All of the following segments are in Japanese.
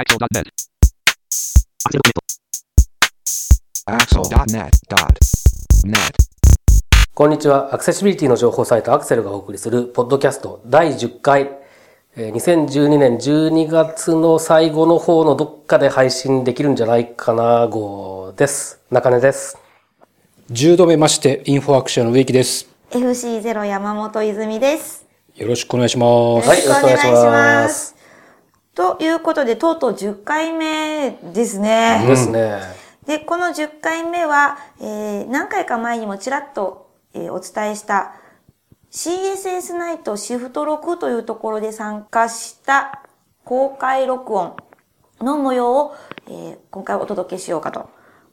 Axel.net. Axel.net.net. こんにちは。アクセシビリティの情報サイトアクセルがお送りするポッドキャスト第10回。えー2012年12月の最後の方のどっかで配信できるんじゃないかな号です。中根です。10度目まして、インフォアクションの植木です。FC0 山本泉です。よろしくお願いします。はいよろしくお願いします。ということで、とうとう10回目ですね。ですね。で、この10回目は、えー何回か前にもちらっと、えーお伝えした CSS ナイトシフト6というところで参加した公開録音の模様を、えー今回お届けしようかと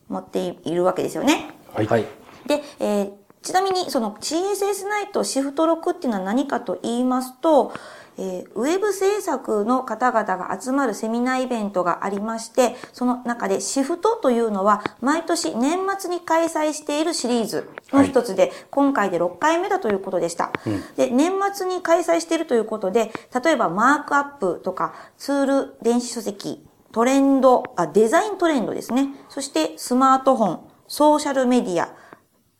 思っているわけですよね。はい。はい。で、えーちなみにその CSS ナイトシフト6っていうのは何かと言いますと、えーウェブ制作の方々が集まるセミナーイベントがありまして、その中でシフトというのは毎年年末に開催しているシリーズの一つで、今回で6回目だということでした。で、年末に開催しているということで、例えばマークアップとかツール電子書籍、トレンド、あ、デザイントレンドですね。そしてスマートフォン、ソーシャルメディア、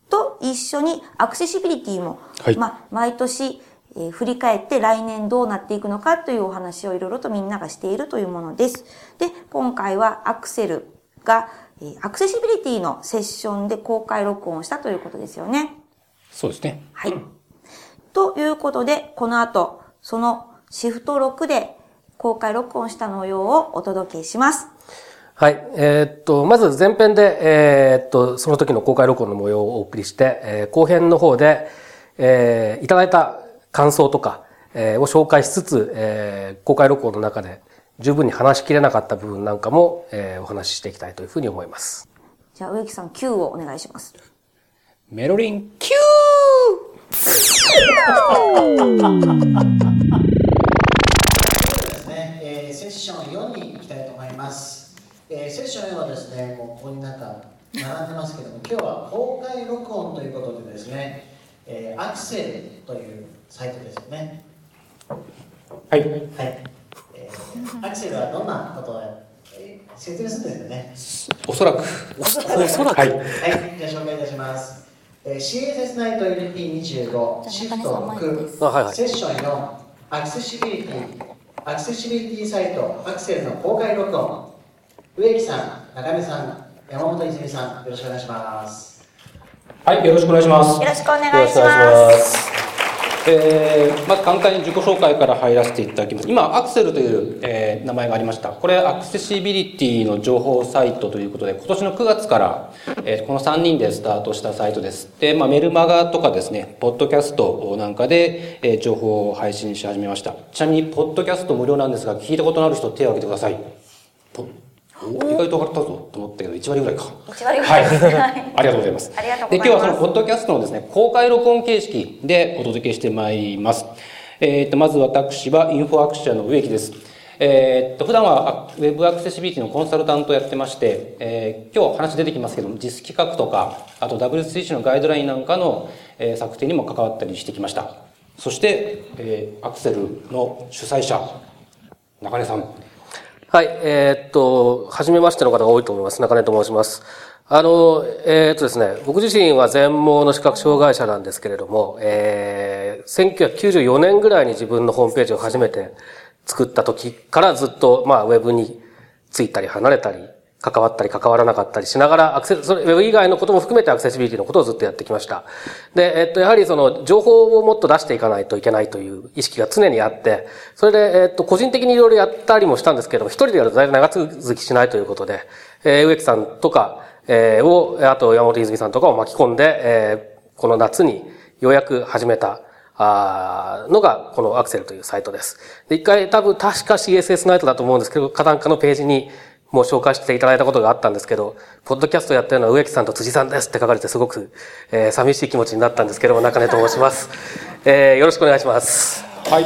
と一緒にアクセシビリティも、はいまあ、毎年、えー振り返って来年どうなっていくのかというお話をいろいろとみんながしているというものです。で、今回はアクセルが、えーアクセシビリティのセッションで公開録音をしたということですよね。そうですね。はい。ということで、この後、そのシフト6で公開録音した模様をお届けします。はい。えーっと、まず前編で、えーっと、その時の公開録音の模様をお送りして、えー後編の方で、えーいただいた感想とか、えーを紹介しつつ、えー公開録音の中で十分に話しきれなかった部分なんかも、えーお話ししていきたいというふうに思います。じゃあ、植木さん Q をお願いします。メロリン、キュですね、えーセッション4に行きたいと思います、えーセッション4はですねもうここになんか並んでますけども今日は公開録音ということでですね、えーアクセルというサイトですよねはい。はい、えーアクセルはどんなことを説明するんですよねおそらく。おそらくはい。はい、じゃあ紹介いたします。えー CSS ナイト LP25 シフト6、あはいはいセッション4アクセシビリティアクセシビリティサイトアクセルの公開録音植木さん、中根さん、山本泉さんよろしくお願いします。はい、よろしくお願いしますよ。ろしくお願。いします。えーまず簡単に自己紹介から入らせていただきます。今、アクセルという、えー名前がありました。これ、アクセシビリティの情報サイトということで、今年の9月から、えーこの3人でスタートしたサイトです。で、まあ、メルマガとかですね、ポッドキャストなんかで、えー情報を配信し始めました。ちなみに、ポッドキャスト無料なんですが、聞いたことのある人、手を挙げてください。意外と上がったぞと思ったけど、1割ぐらいか。1割ぐはい。らい。はいありがとうございます。ありがとうございますで、今日はそのポッドキャストのですね、公開録音形式でお届けしてまいります。えっ、と、まず私はインフォアクションの植木です。えっ、と、普段はあウェブアクセシビリティのコンサルタントをやってまして、えー今日話出てきますけども、実企画とか、あと W3C のガイドラインなんかの、えー策定にも関わったりしてきました。そして、えーアクセルの主催者、中根さん。はい、えーっと、初めましての方が多いと思います。中根と申します。あの、えーっとですね、僕自身は全盲の視覚障害者なんですけれども、えー、1994年ぐらいに自分のホームページを初めて作った時からずっと、まあ、ウェブについたり離れたり、関わったり関わらなかったりしながら、アクセス、それ、ウェブ以外のことも含めてアクセシビリティのことをずっとやってきました。で、えっと、やはりその、情報をもっと出していかないといけないという意識が常にあって、それで、えっと、個人的にいろいろやったりもしたんですけども、一人でやるとだいぶ長続きしないということで、えー植木さんとか、えーを、あと山本泉さんとかを巻き込んで、えーこの夏にようやく始めた、あーのが、このアクセルというサイトです。で、一回多分確か CSS ナイトだと思うんですけど、花壇家のページにもう紹介していただいたことがあったんですけど、ポッドキャストやってるのは植木さんと辻さんですって書かれてすごく、えー寂しい気持ちになったんですけども、中根と申します。えーよろしくお願いします。はい。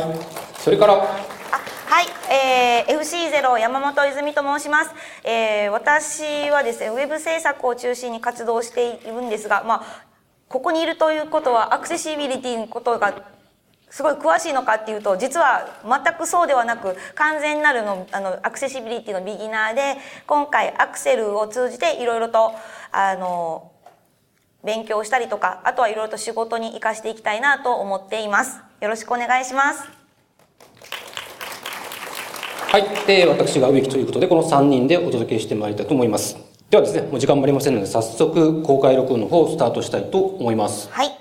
それから、はい、えー、FC0 山本泉と申します、えー、私はですねウェブ制作を中心に活動しているんですが、まあ、ここにいるということはアクセシビリティのことがすごい詳しいのかっていうと実は全くそうではなく完全なるのあのアクセシビリティのビギナーで今回アクセルを通じていろいろとあの勉強したりとかあとはいろいろと仕事に生かしていきたいなと思っています。よろしくお願いします。はい、えー、私が植木ということでこの3人でお届けしてまいりたいと思います。ではですねもう時間もありませんので早速公開録音の方をスタートしたいと思います。はいはい、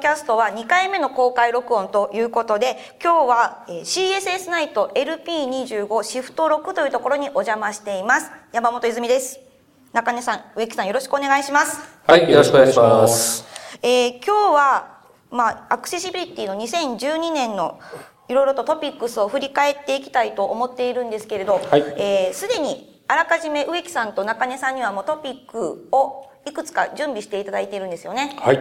キャストは2回目の公開録音ということで今日は、えー CSS ナイト LP25 シフト6というところにお邪魔しています。山本泉です。中根さん植木さんよろしくお願いします。はい、よろしくお願いします。えー今日は、まあ、アクセシビリティの2012年のいろいろとトピックスを振り返っていきたいと思っているんですけれどはい。えーすで、にあらかじめ植木さんと中根さんにはもうトピックをいくつか準備していただいているんですよね。はい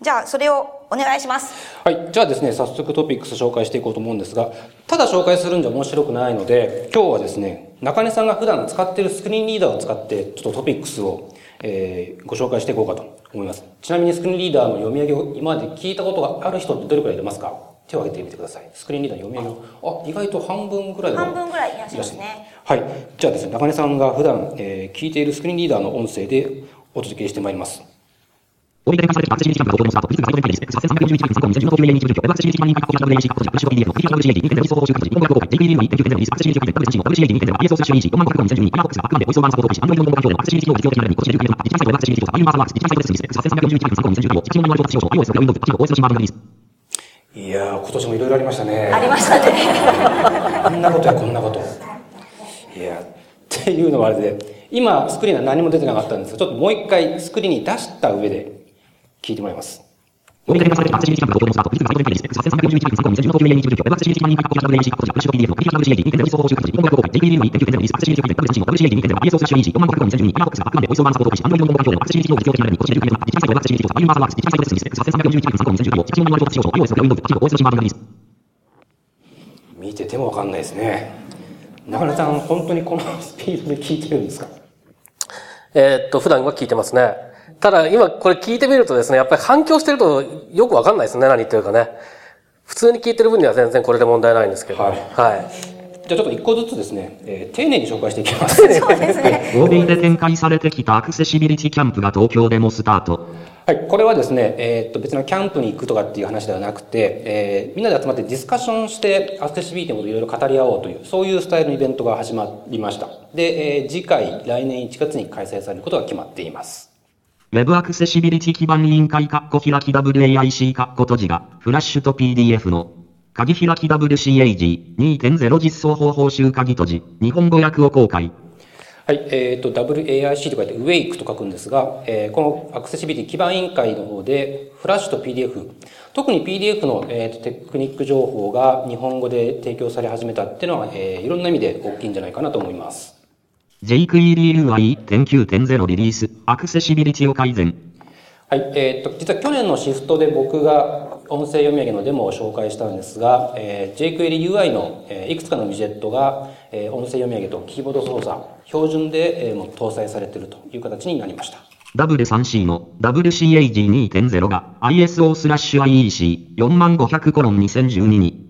じゃあそれをお願いします。はい、じゃあですね早速トピックス紹介していこうと思うんですがただ紹介するんじゃ面白くないので今日はですね中根さんが普段使っているスクリーンリーダーを使ってちょっとトピックスを、えーご紹介していこうかと思いますちなみにスクリーンリーダーの読み上げを今まで聞いたことがある人ってどれくらいいますか？手を挙げてみてくださいスクリーンリーダーの読み上げをあ意外と半分ぐらいの半分ぐらいいらっしゃいますね。はい。じゃあですね、中根さんが普段、えー聞いているスクリーンリーダーの音声でお届けしてまいります。されてアクセシビリティキャンプがのスタート。リズムがです。8341分3 2012の2020のアクセシビリティマニーカッコキャンプレイシーカッコプッシュ PDF の PHP 2.0リソース中間時、405回、JPD の1.9.0リスアクセシビリティコンテンツ WCG 2.0 ISO スラッシュ EC 4500 2012今フォックスがあくまでボイスオーバーサポート開始 Android の環境でのアクセシビリティを実用的なレベルにこちら19年のデジタルサイトウェブアクセシビリティとユーマーサーバースデジタルサイトです。8341分3 2012を地球のマニュアル使用書 iOS や Windows 企業 OS のシマーリス。いやー、今年もいろいろありましたね。ありましたね。あんなことやこんなこと。いや、っていうのはあれで、今スクリーンは何も出てなかったんですが、ちょっともう一回スクリーンに出した上で聞いてもらいます。見ててもわかんないですね。中根さん、本当にこのスピードで聞いてるんですかえっと、普段は聞いてますね。ただ、今これ聞いてみるとですね、やっぱり反響してるとよくわかんないですね、何言ってるかね。普通に聞いてる分には全然これで問題ないんですけど。ははいい。じゃあちょっと一個ずつですね、えー丁寧に紹介していきます。そうですね。欧米で展開されてきたアクセシビリティキャンプが東京でもスタート。はい、これはですね、えーっと別のキャンプに行くとかっていう話ではなくて、えーみんなで集まってディスカッションしてアクセシビリティのことをいろいろ語り合おうという、そういうスタイルのイベントが始まりました。で、えー次回、来年1月に開催されることが決まっています。ウェブアクセシビリティ基盤委員会カッコ開き WAIC カッコ閉じが、フラッシュと PDF の、鍵開き WCAG2.0 実装方法集鍵閉じ、日本語訳を公開。はい、えーと、WAIC と書いて WAKE と書くんですが、えーこのアクセシビリティ基盤委員会の方で、フラッシュと PDF、特に PDF の、えーっとテクニック情報が日本語で提供され始めたっていうのは、えーいろんな意味で大きいんじゃないかなと思います。JQEDUI1.9.0 リリース、アクセシビリティを改善。はい、えーっと、実は去年のシフトで僕が音声読み上げのデモを紹介したんですが、えー jQuery UI の、えーいくつかのウィジェットが、えー音声読み上げとキーボード操作、標準で、えーもう搭載されているという形になりました。W3C の WCAG2.0 が ISO スラッシュ IEC40500 コロン2012に、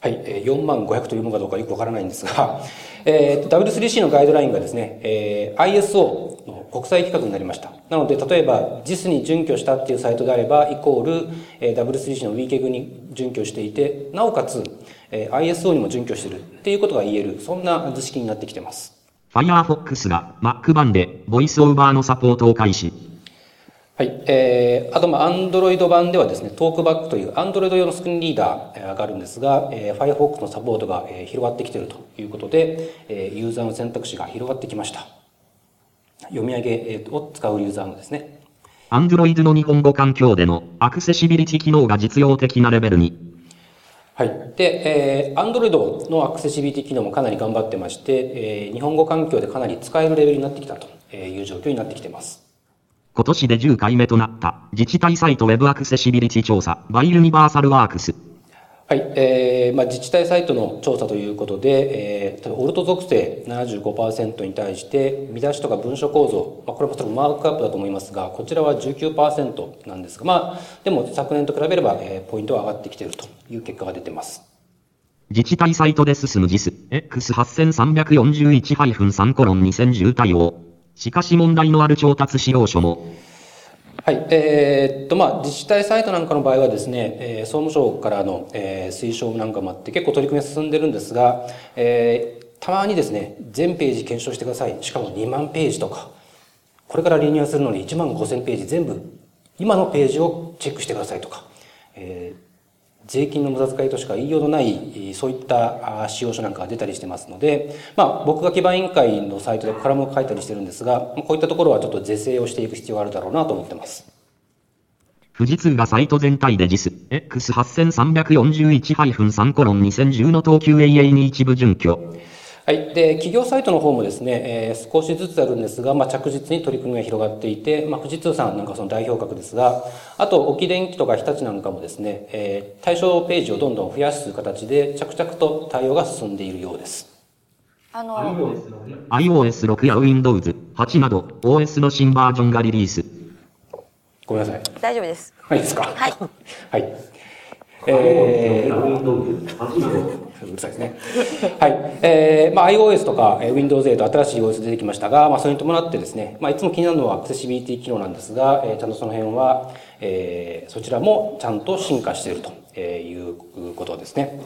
はい、えー4万500というものかどうかよくわからないんですが、えー W3C のガイドラインがですね、えー ISO の国際規格になりました。なので、例えば JIS に準拠したっていうサイトであれば、イコール、えー W3C の WCAG に準拠していて、なおかつ、えー ISO にも準拠してるっていうことが言える、そんな図式になってきてます。Firefox が Mac 版でボイスオーバーのサポートを開始。はい。えー、あと、まあ、Android 版ではですね、トークバックという Android 用のスクリーンリーダーえーがあるんですが、えー、Firefox のサポートが、えー広がってきているということで、えーユーザーの選択肢が広がってきました。読み上げえーを使うユーザーのですね。Android の日本語環境でのアクセシビリティ機能が実用的なレベルに。はい。で、えー、Android のアクセシビリティ機能もかなり頑張ってまして、えー、日本語環境でかなり使えるレベルになってきたという状況になってきています。今年で10回目となった自治体サイト Web アクセシビリティ調査 by ユニバーサルワークス。はい、えーまあ、自治体サイトの調査ということで、えー、オルト属性75%に対して見出しとか文書構造、まあ、これも多分マークアップだと思いますがこちらは19%なんですが、まあ、でも昨年と比べれば、えー、ポイントは上がってきているという結果が出てます自治体サイトで進む JIS X8341-3 コロン2010対応しかし問題のある調達使用書もはい。えー、っと、まあ、自治体サイトなんかの場合はですね、えー、総務省からの、えー、推奨なんかもあって結構取り組みが進んでるんですが、えー、たまにですね、全ページ検証してください。しかも2万ページとか、これからリニューアルするのに1万5000ページ全部、今のページをチェックしてくださいとか、えー、税金の無駄遣いとしか言いようのないそういった使用書なんかが出たりしてますので、まあ、僕が基盤委員会のサイトでコラムを書いたりしてるんですがこういったところはちょっと是正をしていく必要があるだろうなと思ってます。富士通がサイト全体で JIS X8341-3 コロン2010の東急 AA に一部準拠。はい。で、企業サイトの方もですね、えー、少しずつあるんですが、まあ、着実に取り組みが広がっていて、まあ、富士通さんなんかその代表格ですが、あと、沖電機とか日立なんかもですね、えー、対象ページをどんどん増やす形で、着々と対応が進んでいるようです。あの、iOS6 や Windows 8など、OS の新バージョンがリリース。ごめんなさい。大丈夫です。はい、ですか？はい。はい。えー、うるさいですね。はい。えー、まあ iOS とか Windows 8新しい OS 出てきましたが、まあそれに伴ってですね、まあいつも気になるのはアクセシビリティ機能なんですが、えー、ちゃんとその辺は、えー、そちらもちゃんと進化しているということですね。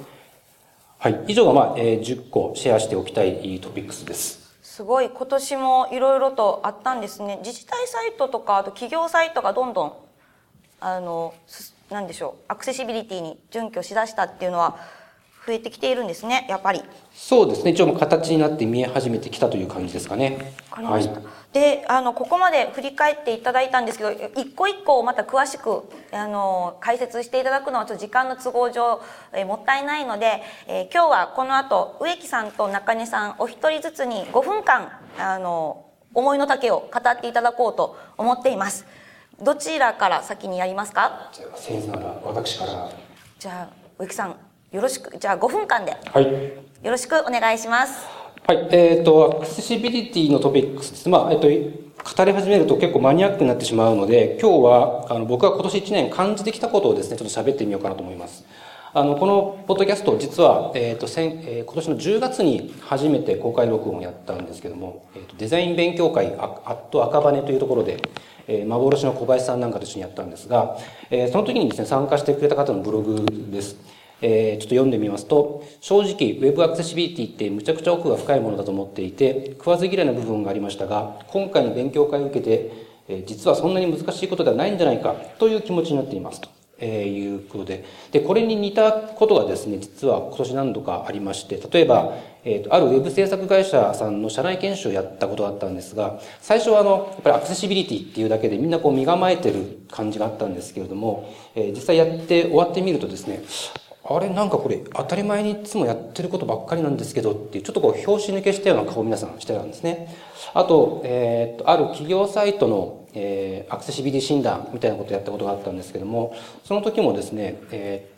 はい。以上がまあ、えー、10個シェアしておきたいトピックスです。すごい今年もいろいろとあったんですね。自治体サイトとかあと企業サイトがどんどんあのなんでしょうアクセシビリティに準拠しだしたっていうのは増えてきているんですね、やっぱり。そうですね、一応形になって見え始めてきたという感じですかね。わか。はい、で、あの、ここまで振り返っていただいたんですけど、一個一個また詳しく、あの、解説していただくのはちょっと時間の都合上、えもったいないので、えー、今日はこの後、植木さんと中根さん、お一人ずつに5分間、あの、思いの丈を語っていただこうと思っています。どちらから先にやりますか？じゃあ、先生なら私から。じゃあ、植木さん、よろしく、じゃあ5分間で。はい。よろしくお願いします。はい。えっ、ー、と、アクセシビリティのトピックス、まあ、えっ、ー、と、語り始めると結構マニアックになってしまうので、今日は、あの、僕が今年1年感じてきたことをですね、ちょっと喋ってみようかなと思います。あの、このポッドキャスト、実は、えっ、ー、と、先、えー、今年の10月に初めて公開録音をやったんですけども、えっ、と、デザイン勉強会、アット赤羽というところで、えー、幻の小林さんなんかと一緒にやったんですが、えー、その時にですね、参加してくれた方のブログです。えー、ちょっと読んでみますと、正直、Web アクセシビリティってむちゃくちゃ奥が深いものだと思っていて、食わず嫌いな部分がありましたが、今回の勉強会を受けて、えー、実はそんなに難しいことではないんじゃないかという気持ちになっていますと。え、いうことで。で、これに似たことがですね、実は今年何度かありまして、例えば、えっ、ー、と、あるウェブ制作会社さんの社内研修をやったことがあったんですが、最初はあの、やっぱりアクセシビリティっていうだけでみんなこう身構えてる感じがあったんですけれども、えー、実際やって終わってみるとですね、あれなんかこれ当たり前にいつもやってることばっかりなんですけどっていうちょっとこう拍子抜けしたような顔を皆さんしてたんですね。あと、えー、っと、ある企業サイトの、えー、アクセシビリティ診断みたいなことをやったことがあったんですけども、その時もですね、えー、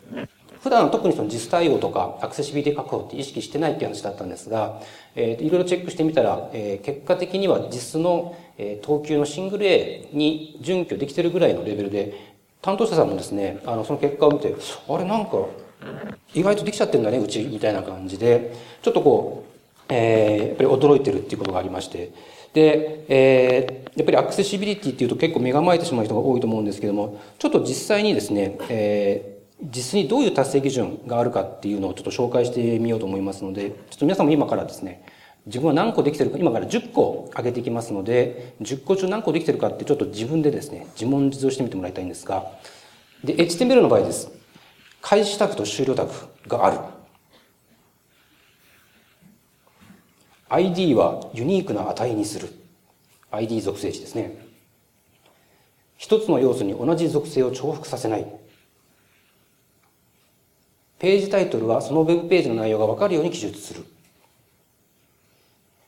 普段特にその実対応とかアクセシビリティ確保って意識してないっていう話だったんですが、えー、いろいろチェックしてみたら、えー、結果的には実の、えー、等級のシングル A に準拠できてるぐらいのレベルで、担当者さんもですね、あの、その結果を見て、あれなんか、意外とできちゃってんだね、うち、みたいな感じで、ちょっとこう、えー、やっぱり驚いてるっていうことがありまして、で、えー、やっぱりアクセシビリティっていうと結構目構えてしまう人が多いと思うんですけども、ちょっと実際にですね、えー、実にどういう達成基準があるかっていうのをちょっと紹介してみようと思いますので、ちょっと皆さんも今からですね、自分は何個できてるか、今から10個上げていきますので、10個中何個できてるかってちょっと自分でですね、自問自答してみてもらいたいんですが、で、HTML の場合です。開始タグと終了タグがある。ID はユニークな値にする。ID 属性値ですね。一つの要素に同じ属性を重複させない。ページタイトルはそのウェブページの内容がわかるように記述する。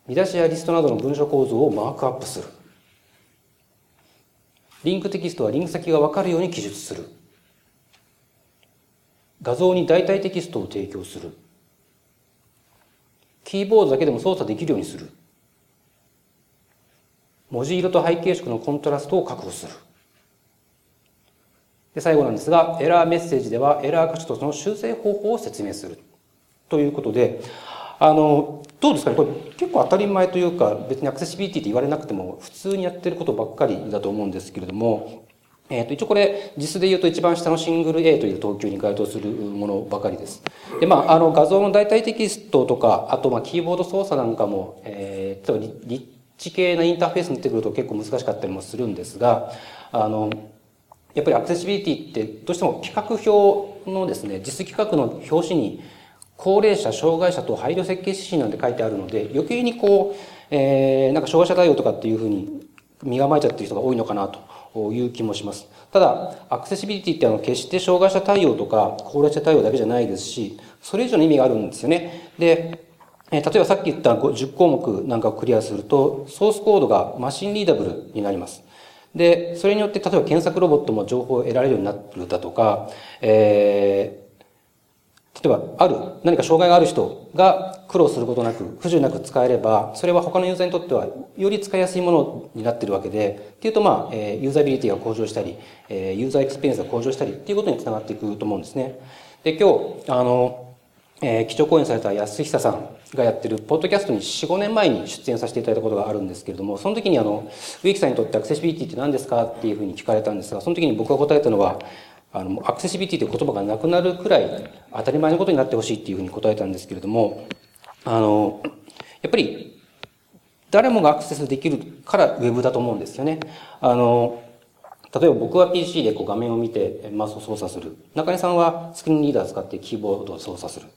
見出しやリストなどの文書構造をマークアップする。リンクテキストはリンク先がわかるように記述する。画像に代替テキストを提供する。キーボードだけでも操作できるようにする。文字色と背景色のコントラストを確保する。で、最後なんですが、エラーメッセージではエラー箇所とその修正方法を説明する。ということで、あの、どうですかね？これ結構当たり前というか、別にアクセシビリティって言われなくても普通にやってることばっかりだと思うんですけれども、えっ、ー、と、一応これ、実で言うと一番下のシングル A という等級に該当するものばかりです。で、まあ、あの、画像の代替テキストとか、あと、まあ、キーボード操作なんかも、えー、例えば、リッチ系なインターフェースになってくると結構難しかったりもするんですが、あの、やっぱりアクセシビリティってどうしても企画表のですね、実企画の表紙に高齢者、障害者と配慮設計指針なんて書いてあるので、余計にこう、えー、なんか障害者対応とかっていうふうに身構えちゃってる人が多いのかなという気もします。ただ、アクセシビリティってあの決して障害者対応とか高齢者対応だけじゃないですし、それ以上の意味があるんですよね。で、え例えばさっき言った10項目なんかをクリアすると、ソースコードがマシンリーダブルになります。で、それによって例えば検索ロボットも情報を得られるようになるだとか、えー、例えばある、何か障害がある人が苦労することなく、不自由なく使えれば、それは他のユーザーにとってはより使いやすいものになってるわけで、っていうとまあ、えー、ユーザビリティが向上したり、えー、ユーザーエクスペリエンスが向上したりっていうことにつながっていくと思うんですね。で、今日、あの、えー、基調講演された安久さんがやってるポッドキャストに4、5年前に出演させていただいたことがあるんですけれども、その時にあの、植木さんにとってアクセシビリティって何ですかっていうふうに聞かれたんですが、その時に僕が答えたのは、あの、アクセシビリティという言葉がなくなるくらい当たり前のことになってほしいっていうふうに答えたんですけれども、あの、やっぱり誰もがアクセスできるからウェブだと思うんですよね。あの、例えば僕は PC でこう画面を見てマウスを操作する。中根さんはスクリーンリーダー使ってキーボードを操作する。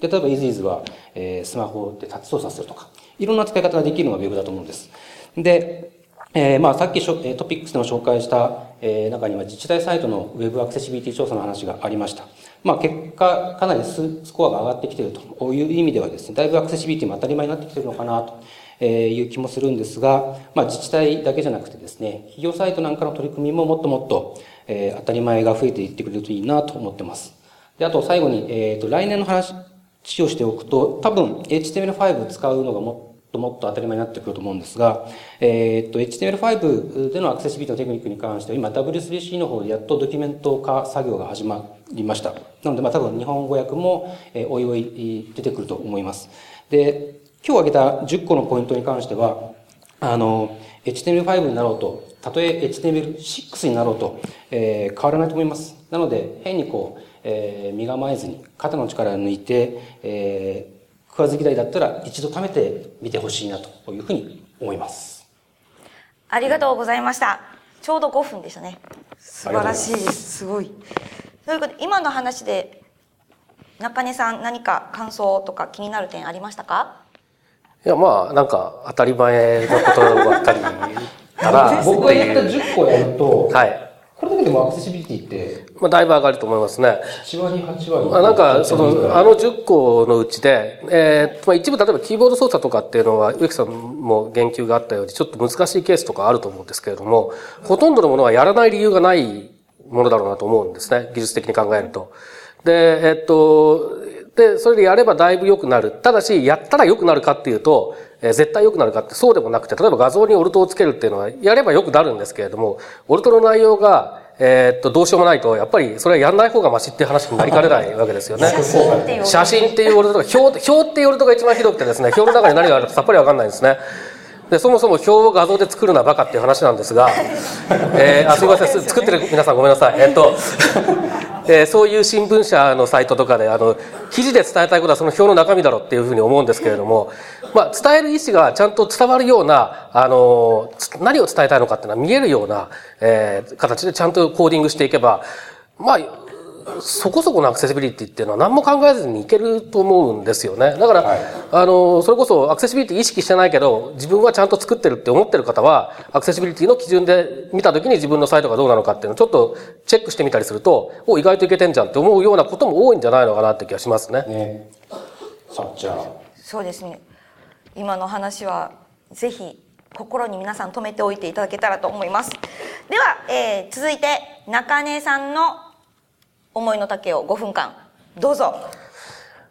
例えば EasyEase は、えー、スマホでタッチ操作するとか、いろんな使い方ができるのが Web だと思うんです。で、えー、まあ、さっきトピックスでも紹介した、えー、中には自治体サイトの Web アクセシビリティ調査の話がありました。まあ、結果、かなりススコアが上がってきているという意味ではですね、だいぶアクセシビリティも当たり前になってきているのかなという気もするんですが、まあ、自治体だけじゃなくてですね、企業サイトなんかの取り組みももっともっと、えー、当たり前が増えていってくれるといいなと思ってます。で、あと最後に、えっ、ー、と、来年の話、使用しておくと、多分 HTML5 使うのがもっともっと当たり前になってくると思うんですが、えっ、と、HTML5 でのアクセシビリティのテクニックに関しては、今 W3C の方でやっとドキュメント化作業が始まりました。なので、まあ多分日本語訳も、えー、おいおい出てくると思います。で、今日挙げた10個のポイントに関しては、あの、HTML5 になろうと、たとえ HTML6 になろうと、えー、変わらないと思います。なので、変にこう、えー、身構えずに肩の力を抜いて、えー、食わず嫌いだったら一度貯めてみてほしいなというふうに思います。ありがとうございました。ちょうど5分でしたね。素晴らしいです。すごい。ということで、今の話で、中根さん何か感想とか気になる点ありましたか？いや、まあ、なんか当たり前のことばっかり。僕がやった10個やると、はい。これだけでもアクセシビリティって、まあ、だいぶ上がると思いますね。7割、8割。まあ、なんか、その、あの10個のうちで、えー、まあ、一部、例えばキーボード操作とかっていうのは、植木さんも言及があったように、ちょっと難しいケースとかあると思うんですけれども、ほとんどのものはやらない理由がないものだろうなと思うんですね。技術的に考えると。で、えっと、で、それでやればだいぶ良くなる。ただし、やったら良くなるかっていうと、えー、絶対良くなるかってそうでもなくて、例えば画像にオルトをつけるっていうのは、やれば良くなるんですけれども、オルトの内容が、えー、っと、どうしようもないと、やっぱりそれはやんない方がマシっていう話になりかねないわけですよね。写真っていうオルトとか、表、表っていうオルトが一番ひどくてですね、表の中に何があるかさっぱりわかんないんですね。で、そもそも表を画像で作るのはバカっていう話なんですが、えー、あ、すみません、作ってる皆さんごめんなさい。えっと、えー、そういう新聞社のサイトとかで、あの、記事で伝えたいことはその表の中身だろうっていうふうに思うんですけれども、まあ、伝える意思がちゃんと伝わるような、あの、何を伝えたいのかっていうのは見えるような、えー、形でちゃんとコーディングしていけば、まあ、そこそこのアクセシビリティっていうのは何も考えずにいけると思うんですよね。だから、はいあの、それこそアクセシビリティ意識してないけど、自分はちゃんと作ってるって思ってる方は、アクセシビリティの基準で見たときに自分のサイトがどうなのかっていうのをちょっとチェックしてみたりすると、お、意外といけてんじゃんって思うようなことも多いんじゃないのかなって気がしますね。ね。さあ、じゃあ、そうですね今の話はぜひ心に皆さん留めておいていただけたらと思いますでは、えー続いて中根さんの思いの丈を5分間。どうぞ。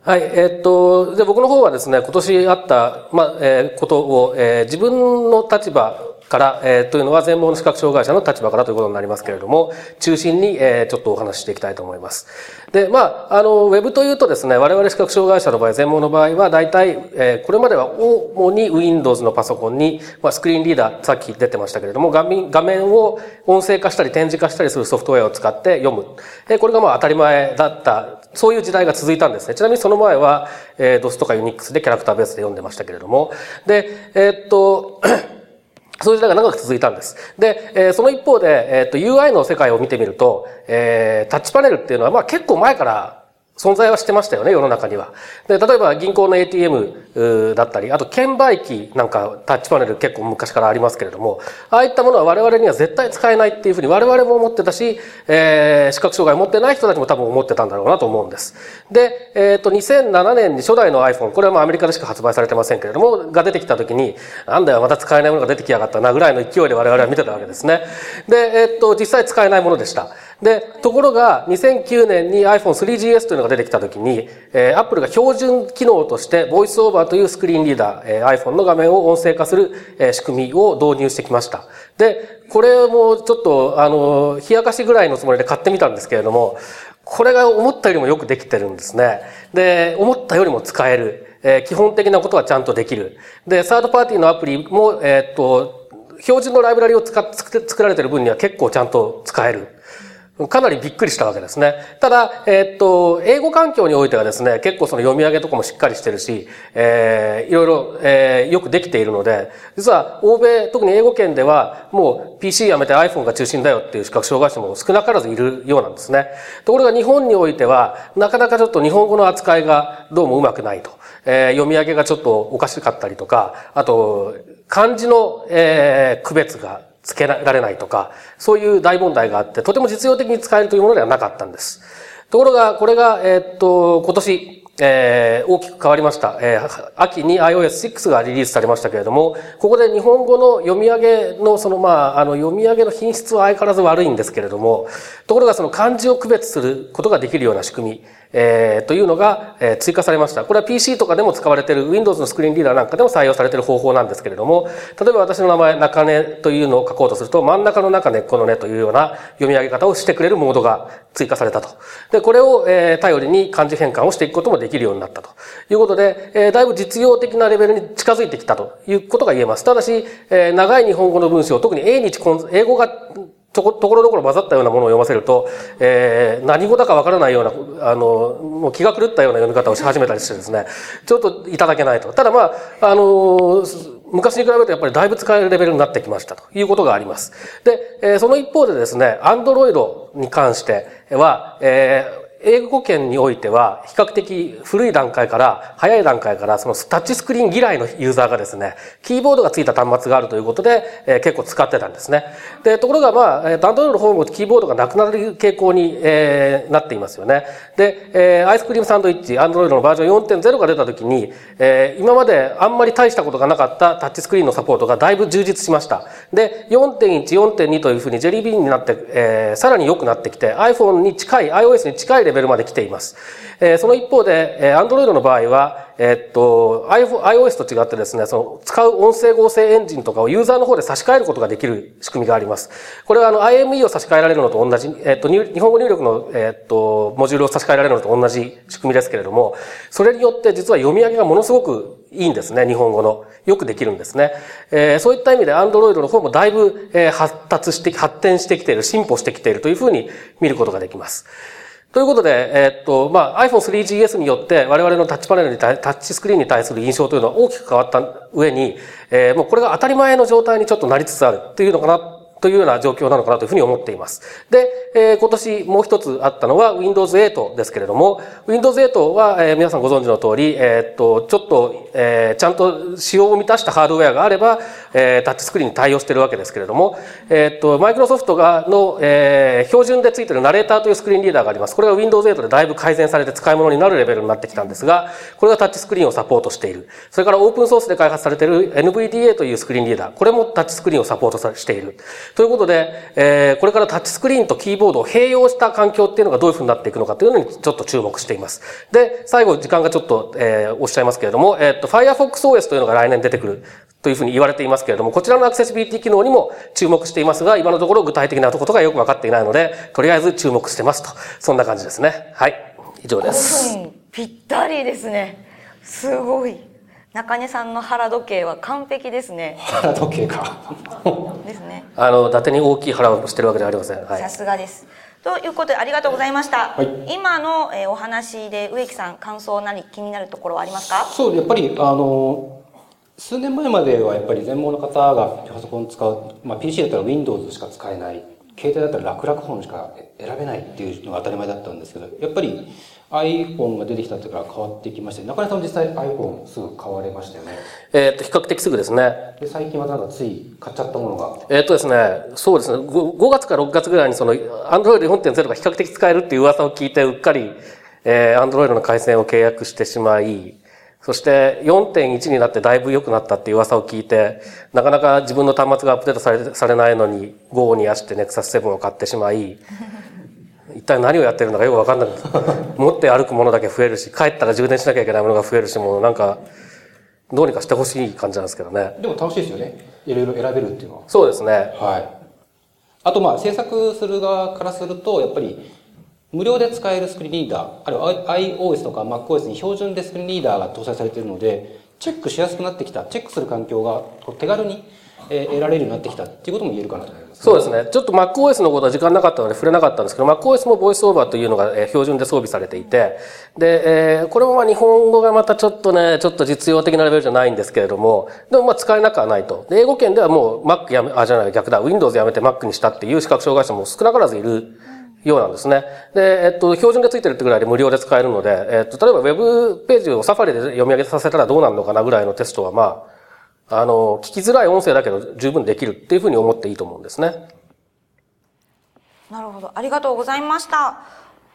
はい、えーっと、で、僕の方はですね、今年あった、まあ、えーことを、えー自分の立場から、えーというのは全盲の視覚障害者の立場からということになりますけれども、中心に、えーちょっとお話ししていきたいと思います。で、まあ、あの、ウェブというとですね、我々視覚障害者の場合、全盲の場合は、大体、えーこれまでは主に Windows のパソコンに、まあ、スクリーンリーダー、さっき出てましたけれども、画面画面を音声化したり展示化したりするソフトウェアを使って読む。えーこれがまあ当たり前だったそういう時代が続いたんですね。ちなみにその前は、えー、DOS とか Unix でキャラクターベースで読んでましたけれども。で、えーっと、そういう時代が長く続いたんです。で、えーその一方で、えーっと、UI の世界を見てみると、えータッチパネルっていうのは、まあ結構前から存在はしてましたよね、世の中には。で、例えば銀行の ATM だったり、あと券売機なんかタッチパネル結構昔からありますけれども、ああいったものは我々には絶対使えないっていうふうに我々も思ってたし、えー視覚障害を持ってない人たちも多分思ってたんだろうなと思うんです。で、えっ、と、2007年に初代の iPhone、これはまあアメリカでしか発売されてませんけれども、が出てきた時に、なんだよ、また使えないものが出てきやがったなぐらいの勢いで我々は見てたわけですね。で、えっ、と、実際使えないものでした。で、ところが、2009年に iPhone3GS というのが出てきたときに、えー、Apple が標準機能として、ボイスオーバーというスクリーンリーダー、えー iPhone の画面を音声化する、えー仕組みを導入してきました。で、これもちょっと、あの、冷やかしぐらいのつもりで買ってみたんですけれども、これが思ったよりもよくできてるんですね。で、思ったよりも使える。えー基本的なことはちゃんとできる。で、サードパーティーのアプリも、えーっと、標準のライブラリを使っ作って作られてる分には結構ちゃんと使える。かなりびっくりしたわけですね。ただ、えーっと、英語環境においてはですね、結構その読み上げとかもしっかりしてるし、えーいろいろ、えーよくできているので、実は欧米、特に英語圏では、もう PC やめて iPhone が中心だよっていう視覚障害者も少なからずいるようなんですね。ところが日本においては、なかなかちょっと日本語の扱いがどうもうまくないと。えー読み上げがちょっとおかしかったりとか、あと、漢字の、えー区別がつけられないとか、そういう大問題があって、とても実用的に使えるというものではなかったんです。ところが、これが、えーっと、今年、えー大きく変わりました。えー秋に iOS6 がリリースされましたけれども、ここで日本語の読み上げの、その、まあ、あの、読み上げの品質は相変わらず悪いんですけれども、ところがその漢字を区別することができるような仕組み、えーというのが、えー追加されました。これは PC とかでも使われている Windows のスクリーンリーダーなんかでも採用されている方法なんですけれども、例えば私の名前、中根というのを書こうとすると、真ん中の中根っこの根というような読み上げ方をしてくれるモードが追加されたと。で、これを、えー頼りに漢字変換をしていくこともできるようになったということで、えーだいぶ実用的なレベルに近づいてきたということが言えます。ただし、えー長い日本語の文章、特に英日英語がとこ、ろどころ混ざったようなものを読ませると、えー何語だかわからないような、あの、もう気が狂ったような読み方をし始めたりしてですね、ちょっといただけないと。ただまあ、あの、昔に比べるとやっぱりだいぶ使えるレベルになってきましたということがあります。で、えーその一方でですね、アンドロイドに関しては、えー英語圏においては、比較的古い段階から、早い段階から、そのタッチスクリーン嫌いのユーザーがですね、キーボードがついた端末があるということで、えー結構使ってたんですね。で、ところがまあ、えーと、Android の方もキーボードがなくなる傾向に、えーなっていますよね。で、えーアイスクリームサンドイッチ、Android のバージョン4.0が出た時に、えー今まであんまり大したことがなかったタッチスクリーンのサポートがだいぶ充実しました。で、4.1、4.2というふうにジェリービーンになって、えーさらに良くなってきて、iPhone に近い、iOS に近いレベルまで来ています。えーその一方で、えー Android の場合は、えっと、iOS と違ってですね、その使う音声合成エンジンとかをユーザーの方で差し替えることができる仕組みがあります。これはあの IME を差し替えられるのと同じ、えっと、日本語入力の、えっと、モジュールを差し替えられるのと同じ仕組みですけれども、それによって実は読み上げがものすごくいいんですね、日本語の。よくできるんですね。えーそういった意味で Android の方もだいぶ、えー発達して、発展してきている、進歩してきているというふうに見ることができます。ということで、えーっと、まあ、iPhone3GS によって我々のタッチパネルに対、タッチスクリーンに対する印象というのは大きく変わった上に、えーもうこれが当たり前の状態にちょっとなりつつあるっていうのかな、というような状況なのかなというふうに思っています。で、えー、今年もう一つあったのは Windows 8ですけれども、Windows 8は、えー、皆さんご存知の通り、え、っと、ちょっと、えー、ちゃんと仕様を満たしたハードウェアがあれば、えー、タッチスクリーンに対応しているわけですけれども、え、っと、マイクロソフトがの、えー、標準でついているナレーターというスクリーンリーダーがあります。これが Windows 8でだいぶ改善されて使い物になるレベルになってきたんですが、これがタッチスクリーンをサポートしている。それからオープンソースで開発されている NVDA というスクリーンリーダー、これもタッチスクリーンをサポートしている。ということで、えー、これからタッチスクリーンとキーボードを併用した環境っていうのがどういうふうになっていくのかというのにちょっと注目しています。で、最後時間がちょっと、えー、おっしゃいますけれども、えっ、ー、と、Firefox OS というのが来年出てくるというふうに言われていますけれども、こちらのアクセシビリティ機能にも注目していますが、今のところ具体的なことがよくわかっていないので、とりあえず注目してますと。そんな感じですね。はい。以上です。5分ぴったりですね。すごい。中根さんの腹時計は完璧ですね。腹時計か。ですね。あの、伊達に大きい腹をしてるわけではありません。はい、さすがです。ということでありがとうございました。はい、今の、えー、お話で植木さん感想何気になるところはありますか？そうやっぱりあの数年前まではやっぱり全盲の方がパソコン使う、まあ PC だったら Windows しか使えない、携帯だったら楽々本しか選べないっていうのが当たり前だったんですけど、やっぱり iPhone が出てきた時から変わってきまして、中根さん実際 iPhone すぐ買われましたよね。えっと、比較的すぐですね。で、最近はなんかつい買っちゃったものが。えっとですね、そうですね5、5月か6月ぐらいにその Android 4.0が比較的使えるっていう噂を聞いて、うっかり、えー、Android の回線を契約してしまい、そして4.1になってだいぶ良くなったっていう噂を聞いて、なかなか自分の端末がアップデートされされないのに、5にやして Nexus 7を買ってしまい、一体何をやってるのかよくわかんなくて、持って歩くものだけ増えるし、帰ったら充電しなきゃいけないものが増えるし、もうなんか、どうにかしてほしい感じなんですけどね。でも楽しいですよね。いろいろ選べるっていうのは。そうですね。はい。あとまあ制作する側からすると、やっぱり無料で使えるスクリーンリーダー、あるいは iOS とか MacOS に標準でスクリーンリーダーが搭載されているので、チェックしやすくなってきた、チェックする環境が手軽にえ得られるようになってきたっていうことも言えるかなと思います。そうですね。ちょっと MacOS のことは時間なかったので触れなかったんですけど、MacOS もボイスオーバーというのが、標準で装備されていて、で、えー、これもまあ日本語がまたちょっとね、ちょっと実用的なレベルじゃないんですけれども、でもまあ使えなくはないと。で、英語圏ではもう Mac やめ、あ、じゃない、逆だ、Windows やめて Mac にしたっていう視覚障害者も少なからずいるようなんですね。で、えっと、標準でついてるってぐらいで無料で使えるので、えっと、例えば Web ページをサファリで読み上げさせたらどうなるのかなぐらいのテストはまあ、あの、聞きづらい音声だけど十分できるっていうふうに思っていいと思うんですね。なるほど。ありがとうございました。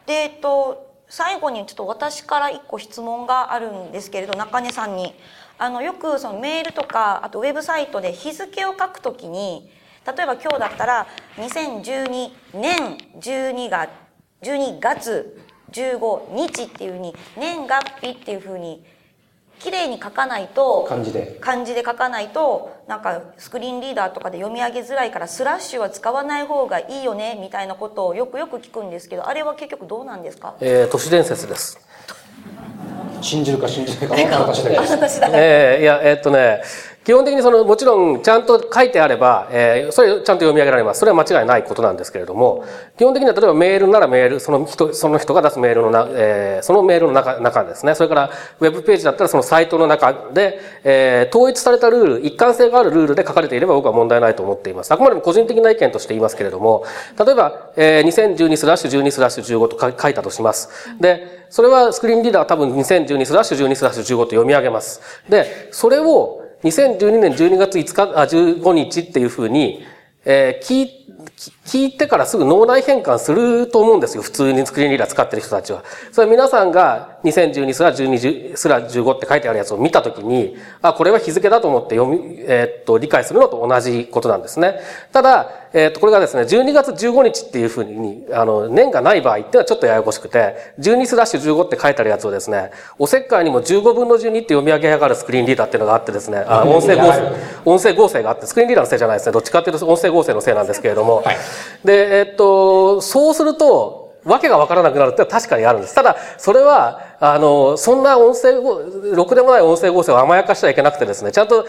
で、えっと、最後にちょっと私から一個質問があるんですけれど、中根さんに。あの、よくそのメールとか、あとウェブサイトで日付を書くときに、例えば今日だったら、2012年12月、12月15日っていうふうに、年月日っていうふうに綺麗に書かないと漢字で。漢字で書かないとなんかスクリーンリーダーとかで読み上げづらいからスラッシュは使わない方がいいよねみたいなことをよくよく聞くんですけどあれは結局どうなんですか？えー、都市伝説です。信じるか信じないか分からないです。えー、いやえー、っとね基本的にその、もちろんちゃんと書いてあれば、えー、それちゃんと読み上げられます。それは間違いないことなんですけれども、基本的には例えばメールならメール、その人、その人が出すメールのな、えー、そのメールの中、中ですね。それから、ウェブページだったらそのサイトの中で、えー、統一されたルール、一貫性があるルールで書かれていれば僕は問題ないと思っています。あくまでも個人的な意見として言いますけれども、例えば、えー、2012スラッシュ12スラッシュ15と書いたとします。で、それはスクリーンリーダーは多分2012スラッシュ12スラッシュ15と読み上げます。で、それを2012年12月5日、あ、15日っていうふうに、えー、聞い聞いてからすぐ脳内変換すると思うんですよ。普通にスクリーンリーダー使ってる人たちは。それ皆さんが2012すら12すら15って書いてあるやつを見たときに、あ、これは日付だと思って読み、えー、っと、理解するのと同じことなんですね。ただ、えー、っと、これがですね、12月15日っていうふうに、あの、年がない場合っていうのはちょっとややこしくて、12スラッシュ15って書いてあるやつをですね、おせっかいにも15分の12って読み上げ上がるスクリーンリーダーっていうのがあってですね、あ音声合成、音声合成があって、スクリーンリーダーのせいじゃないですね。どっちかっていうと音声合成のせいなんですけれども、はい、で、えー、っと、そうすると、わけがわからなくなるって確かにあるんです。ただ、それは、あの、そんな音声、ろくでもない音声合成を甘やかしてはいけなくてですね、ちゃんと、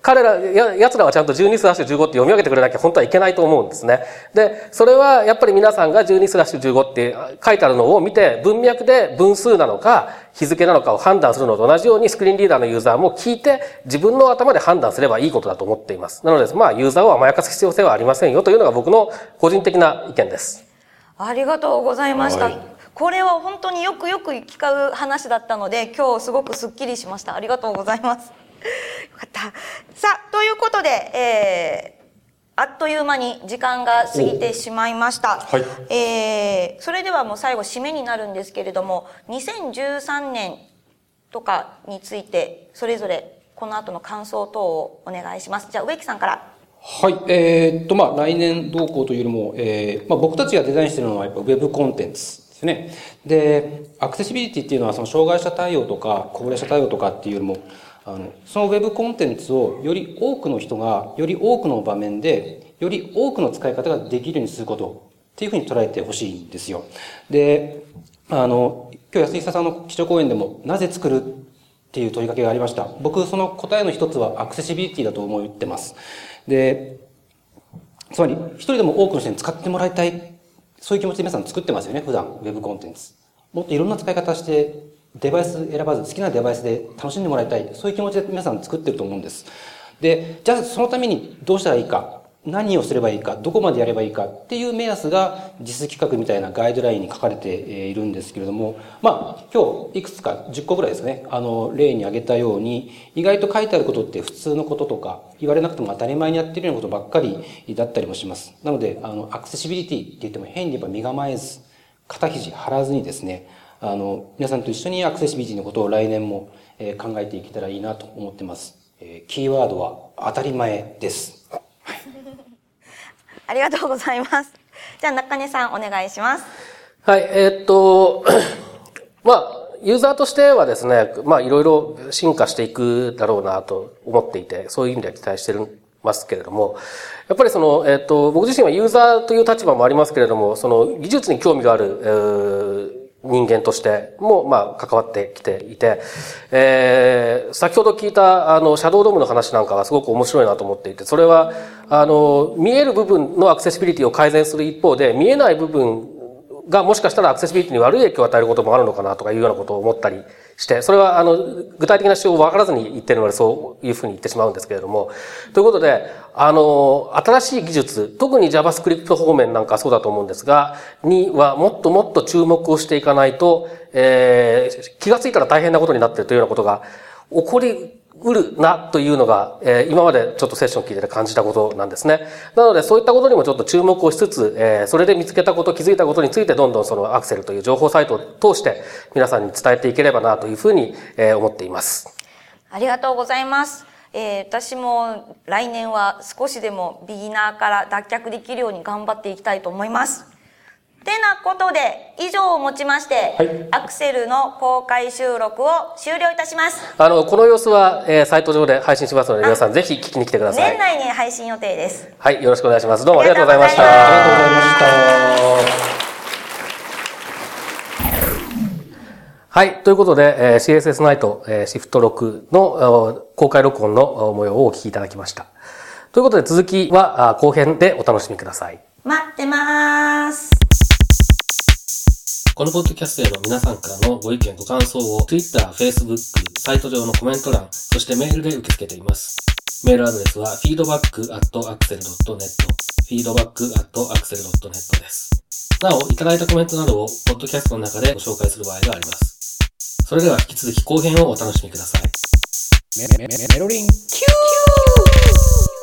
彼ら、や、奴らはちゃんと12スラッシュ15って読み上げてくれなきゃ本当はいけないと思うんですね。で、それはやっぱり皆さんが12スラッシュ15って書いてあるのを見て、文脈で分数なのか、日付なのかを判断するのと同じようにスクリーンリーダーのユーザーも聞いて、自分の頭で判断すればいいことだと思っています。なので、まあ、ユーザーを甘やかす必要性はありませんよというのが僕の個人的な意見です。ありがとうございました。はいこれは本当によくよく聞かう話だったので今日すごくすっきりしましたありがとうございますよかった。さあということで、えーあっという間に時間が過ぎてしまいました、はい、えー、それではもう最後締めになるんですけれども2013年とかについてそれぞれこの後の感想等をお願いします。じゃあ植木さんから。はい。えー、っと、まあ、来年どうこうというよりも、えー、まあ、僕たちがデザインしているのは、やっぱウェブコンテンツですね。で、アクセシビリティっていうのは、その障害者対応とか、高齢者対応とかっていうよりも、あの、そのウェブコンテンツをより多くの人が、より多くの場面で、より多くの使い方ができるようにすることっていうふうに捉えてほしいんですよ。で、あの、今日安井さんの基調講演でも、なぜ作るっていう問いかけがありました。僕、その答えの一つはアクセシビリティだと思ってます。で、つまり、一人でも多くの人に使ってもらいたいそういう気持ちで皆さん作ってますよね、普段、ウェブコンテンツ。もっといろんな使い方して、デバイス選ばず、好きなデバイスで楽しんでもらいたい。そういう気持ちで皆さん作ってると思うんです。で、じゃあそのためにどうしたらいいか。何をすればいいか、どこまでやればいいかっていう目安が実企画みたいなガイドラインに書かれているんですけれども、まあ、今日いくつか10個ぐらいですね、あの、例に挙げたように、意外と書いてあることって普通のこととか、言われなくても当たり前にやってるようなことばっかりだったりもします。なので、あの、アクセシビリティって言っても変にやっぱ身構えず、肩肘張らずにですね、あの、皆さんと一緒にアクセシビリティのことを来年も考えていけたらいいなと思ってます。キーワードは当たり前です。ありがとうございます。じゃあ中根さんお願いします。はい、えー、っと、まあ、ユーザーとしてはですね、まあいろいろ進化していくだろうなと思っていて、そういう意味では期待してますけれども、やっぱりその、えっ、と、僕自身はユーザーという立場もありますけれども、その技術に興味がある、えー人間としても、まあ、関わってきていて、えー、先ほど聞いた、あの、シャドウドームの話なんかはすごく面白いなと思っていて、それは、あの、見える部分のアクセシビリティを改善する一方で、見えない部分がもしかしたらアクセシビリティに悪い影響を与えることもあるのかなとかいうようなことを思ったりして、それはあの、具体的な手法を分からずに言ってるのでそういうふうに言ってしまうんですけれども。ということで、あの、新しい技術、特に JavaScript 方面なんかそうだと思うんですが、にはもっともっと注目をしていかないと、えー、気がついたら大変なことになっているというようなことが起こりうるなというのが、え、今までちょっとセッション聞いてて感じたことなんですね。なのでそういったことにもちょっと注目をしつつ、え、それで見つけたこと、気づいたことについてどんどんそのアクセルという情報サイトを通して皆さんに伝えていければなというふうに、え、思っています。ありがとうございます。えー、私も来年は少しでもビギナーから脱却できるように頑張っていきたいと思います。てなことで、以上をもちまして、はい、アクセルの公開収録を終了いたします。あの、この様子は、えー、サイト上で配信しますので、皆さんぜひ聞きに来てください。年内に配信予定です。はい、よろしくお願いします。どうもありがとうございました。ありがとうございました。はい。ということで、えー、CSS ナイト、えー、シフト6の公開録音の模様をお聞きいただきました。ということで、続きは後編でお楽しみください。待ってまーす。このポッドキャストへの皆さんからのご意見ご感想を Twitter、Facebook、サイト上のコメント欄、そしてメールで受け付けています。メールアドレスは feedback.axel.net feedback.axel.net です。なお、いただいたコメントなどをポッドキャストの中でご紹介する場合があります。それでは引き続き後編をお楽しみください。メロリンキュー